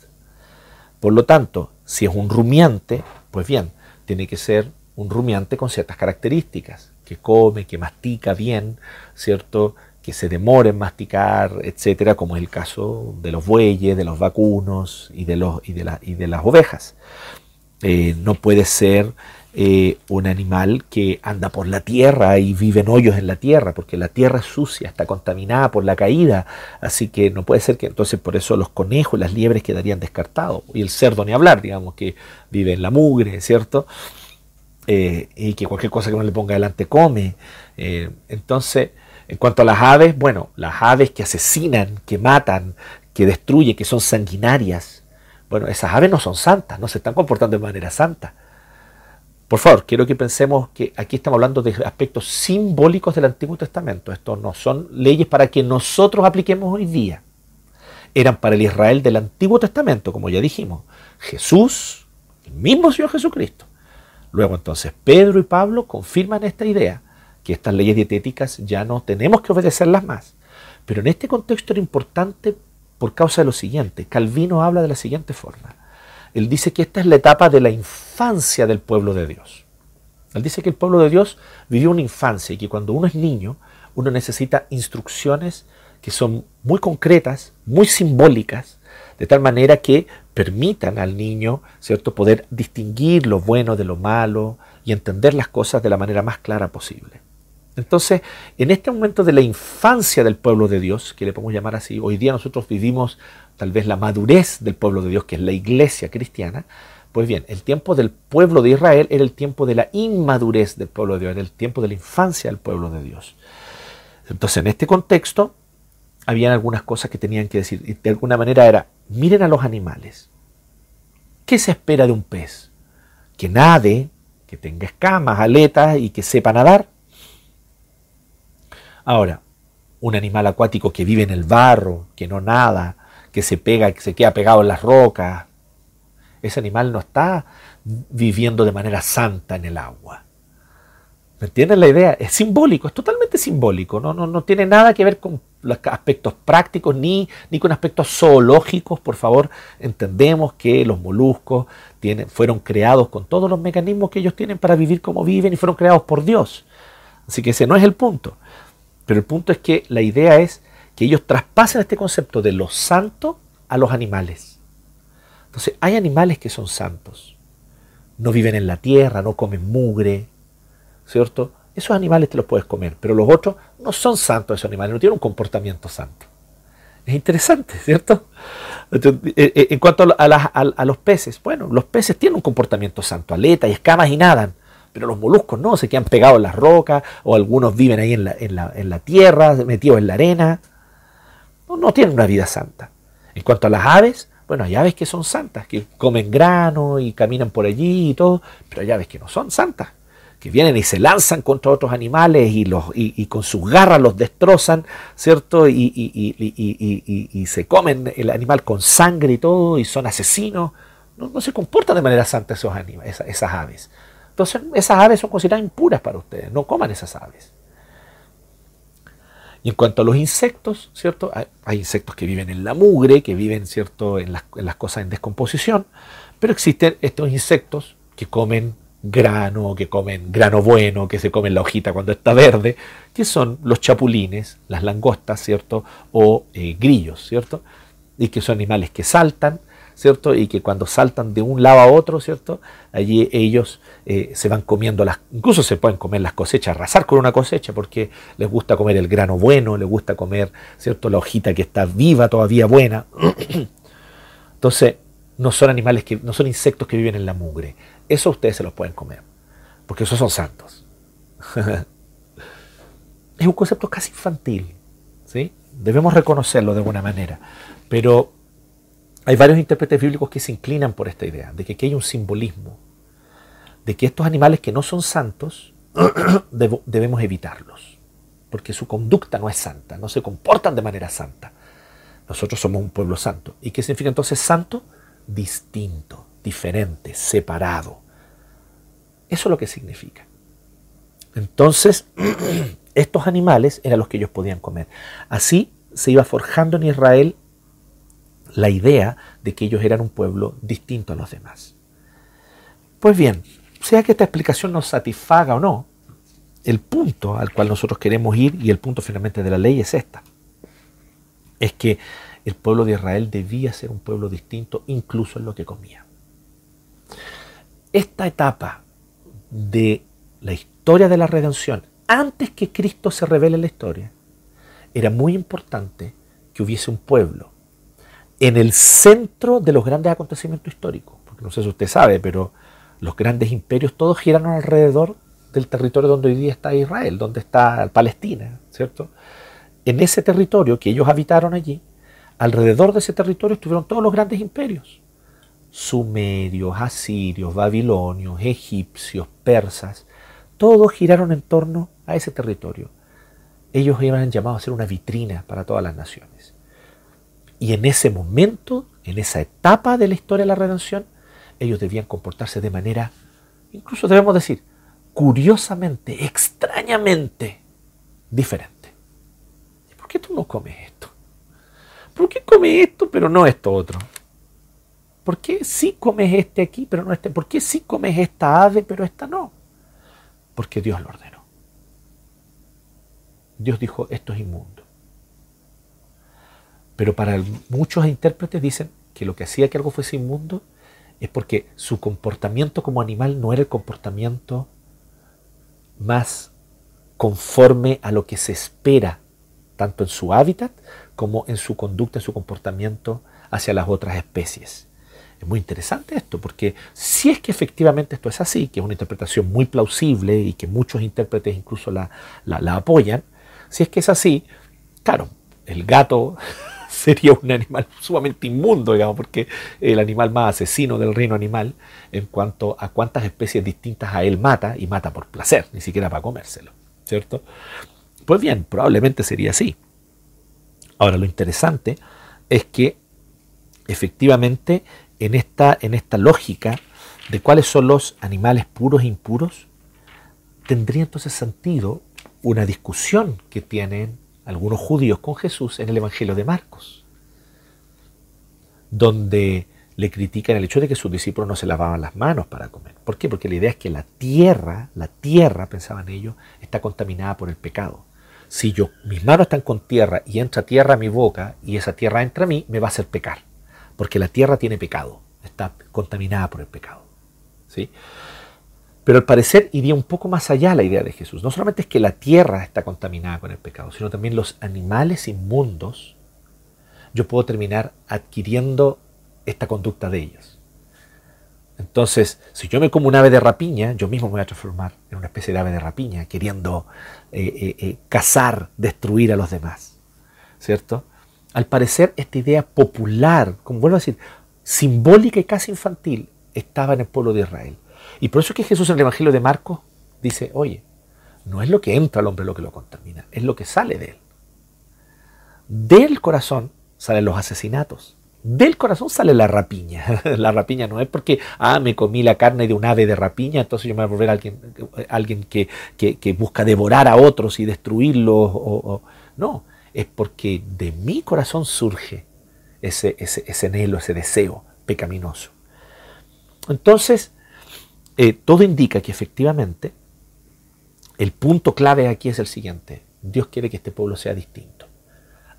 Por lo tanto, si es un rumiante, pues bien, tiene que ser un rumiante con ciertas características, que come, que mastica bien, ¿cierto? Que se demore en masticar, etcétera, como es el caso de los bueyes, de los vacunos y de, los, y de, y de las ovejas. Eh, no puede ser eh, un animal que anda por la tierra y vive en hoyos en la tierra, porque la tierra es sucia, está contaminada por la caída, así que no puede ser que entonces por eso los conejos y las liebres quedarían descartados, y el cerdo ni hablar, digamos, que vive en la mugre, ¿cierto? Eh, y que cualquier cosa que uno le ponga delante come. Eh, entonces, en cuanto a las aves, bueno, las aves que asesinan, que matan, que destruyen, que son sanguinarias, bueno, esas aves no son santas, no se están comportando de manera santa. Por favor, quiero que pensemos que aquí estamos hablando de aspectos simbólicos del Antiguo Testamento. Estos no son leyes para que nosotros apliquemos hoy día. Eran para el Israel del Antiguo Testamento, como ya dijimos. Jesús, el mismo Señor Jesucristo. Luego entonces Pedro y Pablo confirman esta idea, que estas leyes dietéticas ya no tenemos que obedecerlas más. Pero en este contexto era importante por causa de lo siguiente. Calvino habla de la siguiente forma. Él dice que esta es la etapa de la infancia del pueblo de Dios. Él dice que el pueblo de Dios vivió una infancia y que cuando uno es niño, uno necesita instrucciones que son muy concretas, muy simbólicas, de tal manera que permitan al niño, ¿cierto?, poder distinguir lo bueno de lo malo y entender las cosas de la manera más clara posible. Entonces, en este momento de la infancia del pueblo de Dios, que le podemos llamar así, hoy día nosotros vivimos tal vez la madurez del pueblo de Dios, que es la iglesia cristiana, pues bien, el tiempo del pueblo de Israel era el tiempo de la inmadurez del pueblo de Dios, era el tiempo de la infancia del pueblo de Dios. Entonces, en este contexto, habían algunas cosas que tenían que decir. Y de alguna manera era, miren a los animales. ¿Qué se espera de un pez? Que nade, que tenga escamas, aletas y que sepa nadar. Ahora, un animal acuático que vive en el barro, que no nada, que se pega, que se queda pegado en las rocas, ese animal no está viviendo de manera santa en el agua. ¿Me entienden la idea? Es simbólico, es totalmente simbólico, no, no, no tiene nada que ver con los aspectos prácticos ni, ni con aspectos zoológicos. Por favor, entendemos que los moluscos tienen, fueron creados con todos los mecanismos que ellos tienen para vivir como viven y fueron creados por Dios. Así que ese no es el punto. Pero el punto es que la idea es que ellos traspasen este concepto de lo santo a los animales. Entonces, hay animales que son santos. No viven en la tierra, no comen mugre, ¿cierto? Esos animales te los puedes comer, pero los otros no son santos esos animales, no tienen un comportamiento santo. Es interesante, ¿cierto? Eh, eh, en cuanto a, los peces, bueno, los peces tienen un comportamiento santo, aletas y escamas y nadan. Pero los moluscos no, se quedan pegados en las rocas o algunos viven ahí en la, en la, tierra, metidos en la arena. No, tienen una vida santa. En cuanto a las aves, bueno, hay aves que son santas, que comen grano y caminan por allí y todo, pero hay aves que no son santas, que vienen y se lanzan contra otros animales y, los, y, con sus garras los destrozan, ¿cierto? Y, y, se comen el animal con sangre y todo, y son asesinos. No, se comportan de manera santa esos animales, esas aves. Entonces, esas aves son consideradas impuras para ustedes, no coman esas aves. Y en cuanto a los insectos, ¿cierto? Hay, insectos que viven en la mugre, que viven, ¿cierto?, en las, cosas en descomposición, pero existen estos insectos que comen grano, que comen grano bueno, que se comen la hojita cuando está verde, que son los chapulines, las langostas, ¿cierto? O eh, grillos, ¿cierto? Y que son animales que saltan, ¿cierto? Y que cuando saltan de un lado a otro, ¿cierto? Allí ellos eh, se van comiendo las, incluso se pueden comer las cosechas, arrasar con una cosecha, porque les gusta comer el grano bueno, les gusta comer, ¿cierto? La hojita que está viva, todavía buena. Entonces, no son animales que, no son insectos que viven en la mugre. Eso ustedes se los pueden comer, porque esos son santos. es un concepto casi infantil, ¿sí? Debemos reconocerlo de alguna manera, pero hay varios intérpretes bíblicos que se inclinan por esta idea, de que aquí hay un simbolismo, de que estos animales que no son santos debemos evitarlos, porque su conducta no es santa, no se comportan de manera santa. Nosotros somos un pueblo santo. ¿Y qué significa entonces santo? Distinto, diferente, separado. Eso es lo que significa. Entonces, estos animales eran los que ellos podían comer. Así se iba forjando en Israel la idea de que ellos eran un pueblo distinto a los demás. Pues bien, sea que esta explicación nos satisfaga o no, el punto al cual nosotros queremos ir y el punto finalmente de la ley es esta. Es que el pueblo de Israel debía ser un pueblo distinto incluso en lo que comía. Esta etapa de la historia de la redención, antes que Cristo se revele en la historia, era muy importante que hubiese un pueblo en el centro de los grandes acontecimientos históricos. Porque no sé si usted sabe, pero los grandes imperios todos giraron alrededor del territorio donde hoy día está Israel, donde está Palestina, ¿cierto? En ese territorio que ellos habitaron allí, alrededor de ese territorio estuvieron todos los grandes imperios. Sumerios, asirios, babilonios, egipcios, persas, todos giraron en torno a ese territorio. Ellos iban llamados a ser una vitrina para todas las naciones. Y en ese momento, en esa etapa de la historia de la redención, ellos debían comportarse de manera, incluso debemos decir, curiosamente, extrañamente diferente. ¿Y por qué tú no comes esto? ¿Por qué comes esto pero no esto otro? ¿Por qué sí comes este aquí pero no este? ¿Por qué sí comes esta ave pero esta no? Porque Dios lo ordenó. Dios dijo, esto es inmundo. Pero para muchos intérpretes dicen que lo que hacía que algo fuese inmundo es porque su comportamiento como animal no era el comportamiento más conforme a lo que se espera, tanto en su hábitat como en su conducta, en su comportamiento hacia las otras especies. Es muy interesante esto, porque si es que efectivamente esto es así, que es una interpretación muy plausible y que muchos intérpretes incluso la, la apoyan, si es que es así, claro, el gato sería un animal sumamente inmundo, digamos, porque el animal más asesino del reino animal en cuanto a cuántas especies distintas a él mata, y mata por placer, ni siquiera para comérselo, ¿cierto? Pues bien, probablemente sería así. Ahora, lo interesante es que efectivamente en esta, en esta lógica de cuáles son los animales puros e impuros, tendría entonces sentido una discusión que tienen algunos judíos con Jesús en el Evangelio de Marcos, donde le critican el hecho de que sus discípulos no se lavaban las manos para comer. ¿Por qué? Porque la idea es que la tierra, la tierra, pensaban ellos, está contaminada por el pecado. Si yo, mis manos están con tierra y entra tierra a mi boca y esa tierra entra a mí, me va a hacer pecar. Porque la tierra tiene pecado, está contaminada por el pecado. ¿sí? Pero al parecer iría un poco más allá la idea de Jesús. No solamente es que la tierra está contaminada con el pecado, sino también los animales inmundos. Yo puedo terminar adquiriendo esta conducta de ellos. Entonces, si yo me como un ave de rapiña, yo mismo me voy a transformar en una especie de ave de rapiña, queriendo eh, eh, eh, cazar, destruir a los demás. ¿Cierto? Al parecer, esta idea popular, como vuelvo a decir, simbólica y casi infantil, estaba en el pueblo de Israel. Y por eso es que Jesús en el Evangelio de Marcos dice, oye, no es lo que entra al hombre lo que lo contamina, es lo que sale de él. Del corazón salen los asesinatos. Del corazón sale la rapiña. la rapiña no es porque, ah, me comí la carne de un ave de rapiña, entonces yo me voy a volver alguien, alguien que, que, busca devorar a otros y destruirlos. O, No, es porque de mi corazón surge ese, ese, ese anhelo, ese deseo pecaminoso. Entonces, eh, todo indica que efectivamente el punto clave aquí es el siguiente. Dios quiere que este pueblo sea distinto.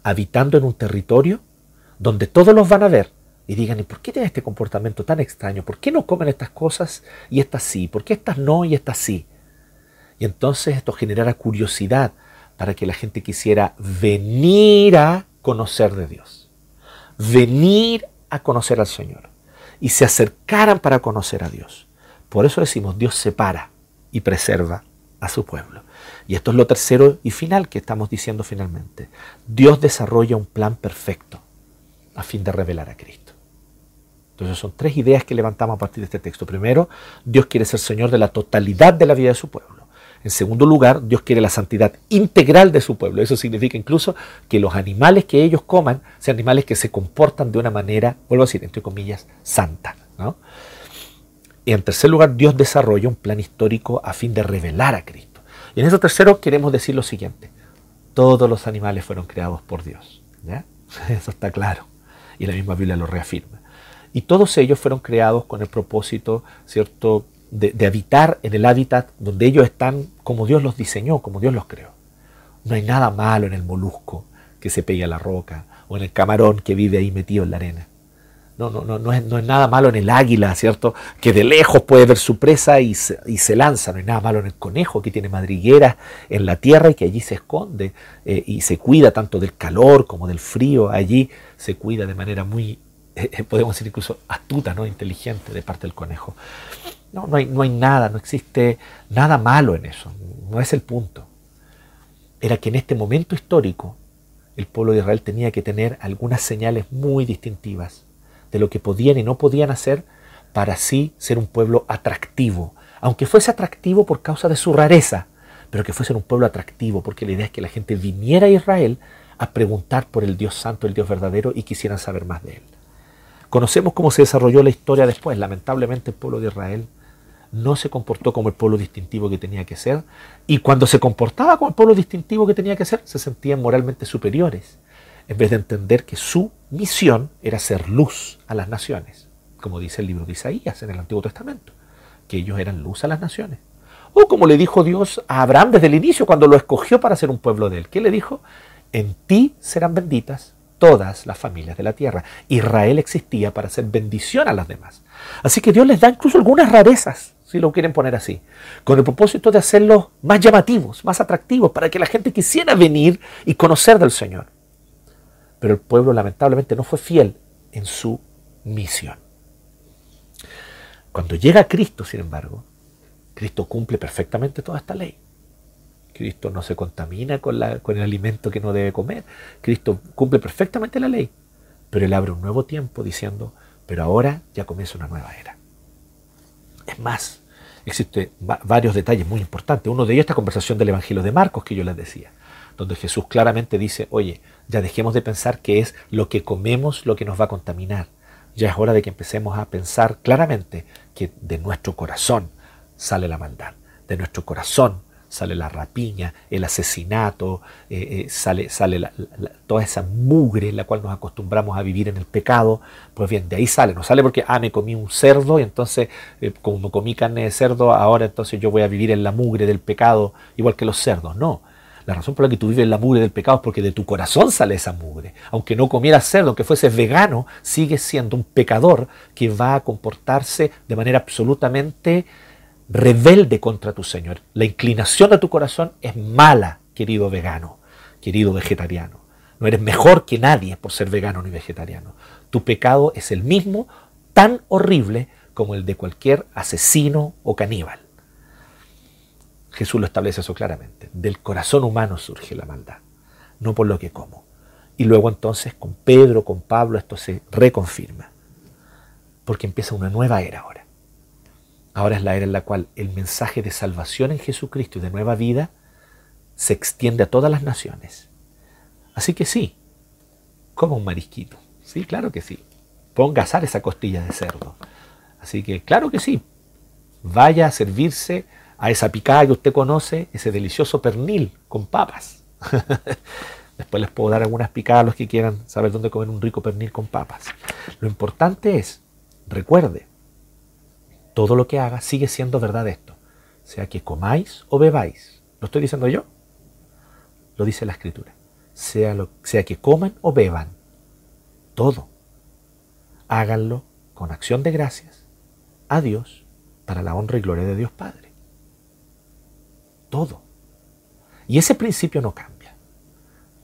Habitando en un territorio donde todos los van a ver y digan, ¿y por qué tiene este comportamiento tan extraño? ¿Por qué no comen estas cosas y estas sí? ¿Por qué estas no y estas sí? Y entonces esto generará curiosidad para que la gente quisiera venir a conocer de Dios. Venir a conocer al Señor. Y se acercaran para conocer a Dios. Por eso decimos, Dios separa y preserva a su pueblo. Y esto es lo tercero y final que estamos diciendo finalmente. Dios desarrolla un plan perfecto a fin de revelar a Cristo. Entonces son tres ideas que levantamos a partir de este texto. Primero, Dios quiere ser Señor de la totalidad de la vida de su pueblo. En segundo lugar, Dios quiere la santidad integral de su pueblo. Eso significa incluso que los animales que ellos coman sean animales que se comportan de una manera, vuelvo a decir, entre comillas, santa. ¿no? Y en tercer lugar, Dios desarrolla un plan histórico a fin de revelar a Cristo. Y en eso tercero queremos decir lo siguiente. Todos los animales fueron creados por Dios. Eso está claro. Y la misma Biblia lo reafirma. Y todos ellos fueron creados con el propósito, ¿cierto?, de, de, habitar en el hábitat donde ellos están como Dios los diseñó, como Dios los creó. No hay nada malo en el molusco que se pegue a la roca o en el camarón que vive ahí metido en la arena. No, no, no, no, es, no es nada malo en el águila, ¿cierto? Que de lejos puede ver su presa y se, lanza. No hay nada malo en el conejo que tiene madrigueras en la tierra y que allí se esconde eh, y se cuida tanto del calor como del frío. Allí se cuida de manera muy, eh, podemos decir incluso astuta, ¿no? inteligente de parte del conejo. No, no hay, no hay nada, no existe nada malo en eso. No es el punto. Era que en este momento histórico el pueblo de Israel tenía que tener algunas señales muy distintivas de lo que podían y no podían hacer para así ser un pueblo atractivo, aunque fuese atractivo por causa de su rareza, pero que fuese un pueblo atractivo, porque la idea es que la gente viniera a Israel a preguntar por el Dios santo, el Dios verdadero, y quisieran saber más de él. Conocemos cómo se desarrolló la historia después. Lamentablemente el pueblo de Israel no se comportó como el pueblo distintivo que tenía que ser, y cuando se comportaba como el pueblo distintivo que tenía que ser, se sentían moralmente superiores en vez de entender que su misión era ser luz a las naciones, como dice el libro de Isaías en el Antiguo Testamento, que ellos eran luz a las naciones. O como le dijo Dios a Abraham desde el inicio cuando lo escogió para ser un pueblo de él. ¿Qué le dijo? En ti serán benditas todas las familias de la tierra. Israel existía para hacer bendición a las demás. Así que Dios les da incluso algunas rarezas, si lo quieren poner así, con el propósito de hacerlos más llamativos, más atractivos, para que la gente quisiera venir y conocer del Señor. Pero el pueblo lamentablemente no fue fiel en su misión. Cuando llega Cristo, sin embargo, Cristo cumple perfectamente toda esta ley. Cristo no se contamina con, el alimento que no debe comer. Cristo cumple perfectamente la ley. Pero Él abre un nuevo tiempo diciendo, pero ahora ya comienza una nueva era. Es más, existen varios detalles muy importantes. Uno de ellos esta conversación del Evangelio de Marcos que yo les decía, donde Jesús claramente dice, oye, ya dejemos de pensar que es lo que comemos lo que nos va a contaminar. Ya es hora de que empecemos a pensar claramente que de nuestro corazón sale la maldad, de nuestro corazón sale la rapiña, el asesinato, eh, eh, sale, sale toda esa mugre en la cual nos acostumbramos a vivir en el pecado. Pues bien, de ahí sale, no sale porque, ah, me comí un cerdo y entonces, eh, como comí carne de cerdo, ahora entonces yo voy a vivir en la mugre del pecado, igual que los cerdos. No, la razón por la que tú vives la mugre del pecado es porque de tu corazón sale esa mugre. Aunque no comieras cerdo, aunque fueses vegano, sigues siendo un pecador que va a comportarse de manera absolutamente rebelde contra tu Señor. La inclinación de tu corazón es mala, querido vegano, querido vegetariano. No eres mejor que nadie por ser vegano ni vegetariano. Tu pecado es el mismo, tan horrible como el de cualquier asesino o caníbal. Jesús lo establece eso claramente. Del corazón humano surge la maldad, no por lo que como. Y luego entonces con Pedro, con Pablo, esto se reconfirma. Porque empieza una nueva era ahora. Ahora es la era en la cual el mensaje de salvación en Jesucristo y de nueva vida se extiende a todas las naciones. Así que sí, como un marisquito. Sí, claro que sí. Ponga asar esa costilla de cerdo. Así que claro que sí. Vaya a servirse a esa picada que usted conoce, ese delicioso pernil con papas. Después les puedo dar algunas picadas a los que quieran saber dónde comer un rico pernil con papas. Lo importante es, recuerde, todo lo que haga sigue siendo verdad esto. Sea que comáis o bebáis. ¿Lo estoy diciendo yo? Lo dice la escritura. Sea, lo, sea que coman o beban. Todo. Háganlo con acción de gracias a Dios para la honra y gloria de Dios Padre todo. Y ese principio no cambia.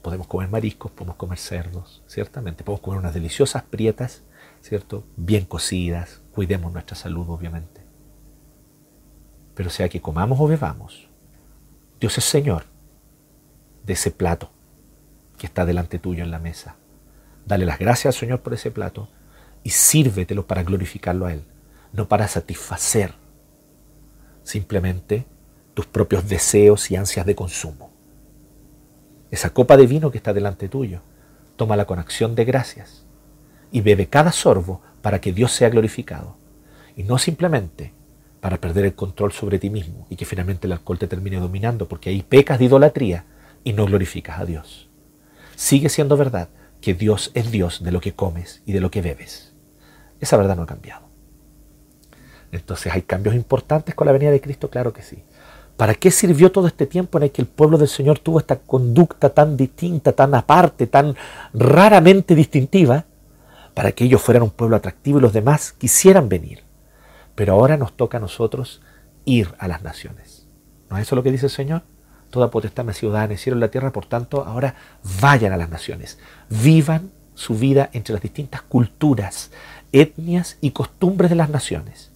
Podemos comer mariscos, podemos comer cerdos, ciertamente. Podemos comer unas deliciosas prietas, ¿cierto? Bien cocidas. Cuidemos nuestra salud, obviamente. Pero sea que comamos o bebamos, Dios es Señor de ese plato que está delante tuyo en la mesa. Dale las gracias al Señor por ese plato y sírvetelo para glorificarlo a Él, no para satisfacer simplemente tus propios deseos y ansias de consumo. Esa copa de vino que está delante tuyo, tómala con acción de gracias y bebe cada sorbo para que Dios sea glorificado y no simplemente para perder el control sobre ti mismo y que finalmente el alcohol te termine dominando porque ahí pecas de idolatría y no glorificas a Dios. Sigue siendo verdad que Dios es Dios de lo que comes y de lo que bebes. Esa verdad no ha cambiado. Entonces, ¿hay cambios importantes con la venida de Cristo? Claro que sí. ¿Para qué sirvió todo este tiempo en el que el pueblo del Señor tuvo esta conducta tan distinta, tan aparte, tan raramente distintiva? para que ellos fueran un pueblo atractivo y los demás quisieran venir. Pero ahora nos toca a nosotros ir a las naciones. ¿No es eso lo que dice el Señor? Toda potestad me dada en el cielo y la tierra, por tanto, ahora vayan a las naciones. Vivan su vida entre las distintas culturas, etnias y costumbres de las naciones.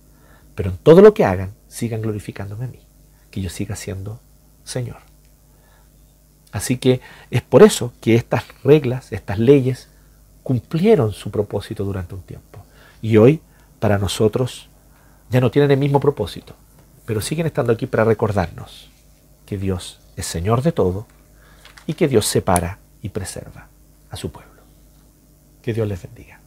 Pero en todo lo que hagan, sigan glorificándome a mí, que yo siga siendo Señor. Así que es por eso que estas reglas, estas leyes, cumplieron su propósito durante un tiempo. Y hoy, para nosotros, ya no tienen el mismo propósito, pero siguen estando aquí para recordarnos que Dios es Señor de todo y que Dios separa y preserva a su pueblo. Que Dios les bendiga.